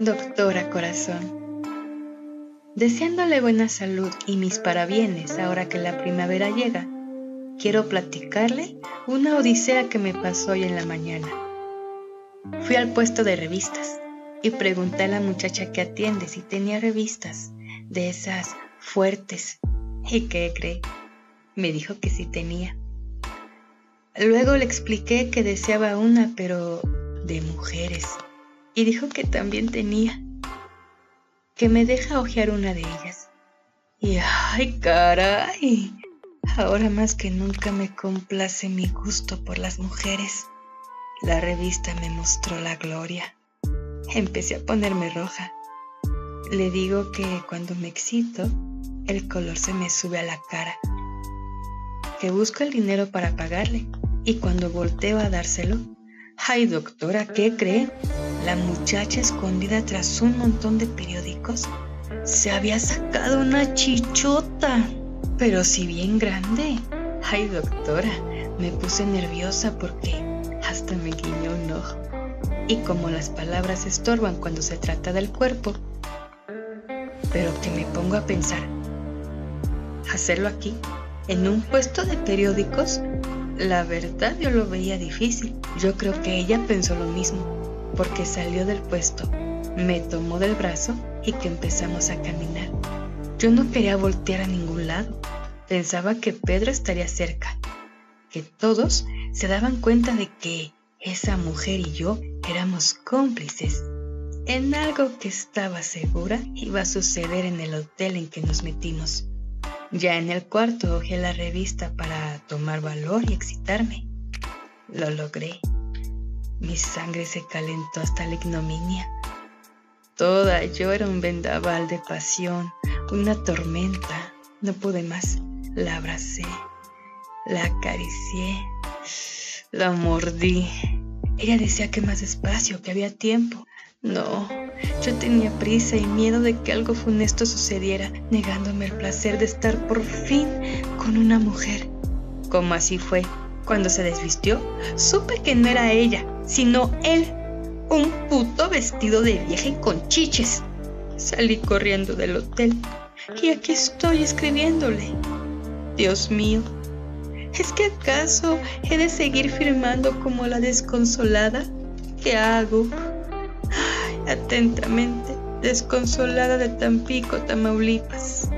doctora corazón. Deseándole buena salud y mis parabienes ahora que la primavera llega, quiero platicarle una odisea que me pasó hoy en la mañana. Fui al puesto de revistas y pregunté a la muchacha que atiende si tenía revistas de esas fuertes. ¿Y qué cree? Me dijo que sí tenía. Luego le expliqué que deseaba una, pero de mujeres, y dijo que también tenía, que me deja hojear una de ellas. Y ay, caray, ahora más que nunca me complace mi gusto por las mujeres. La revista me mostró la gloria. Empecé a ponerme roja. Le digo que cuando me excito, el color se me sube a la cara. Que busco el dinero para pagarle y cuando volteo a dárselo, ¡ay doctora! ¿Qué cree? La muchacha escondida tras un montón de periódicos se había sacado una chichota, pero si bien grande. ¡Ay doctora! Me puse nerviosa porque hasta me guiñó un ojo. Y como las palabras estorban cuando se trata del cuerpo, pero que me pongo a pensar, hacerlo aquí, en un puesto de periódicos, la verdad yo lo veía difícil. Yo creo que ella pensó lo mismo, porque salió del puesto, me tomó del brazo y que empezamos a caminar. Yo no quería voltear a ningún lado. Pensaba que Pedro estaría cerca, que todos se daban cuenta de que esa mujer y yo éramos cómplices en algo que estaba segura iba a suceder en el hotel en que nos metimos. Ya en el cuarto ojé la revista para tomar valor y excitarme. Lo logré. Mi sangre se calentó hasta la ignominia. Toda yo era un vendaval de pasión, una tormenta. No pude más. La abracé, la acaricié, la mordí. Ella decía que más despacio, que había tiempo. No, yo tenía prisa y miedo de que algo funesto sucediera, negándome el placer de estar por fin con una mujer. Como así fue, cuando se desvistió, supe que no era ella, sino él, un puto vestido de vieja y con chiches. Salí corriendo del hotel y aquí estoy escribiéndole. Dios mío, ¿es que acaso he de seguir firmando como la desconsolada? ¿Qué hago? atentamente, desconsolada de Tampico, Tamaulipas.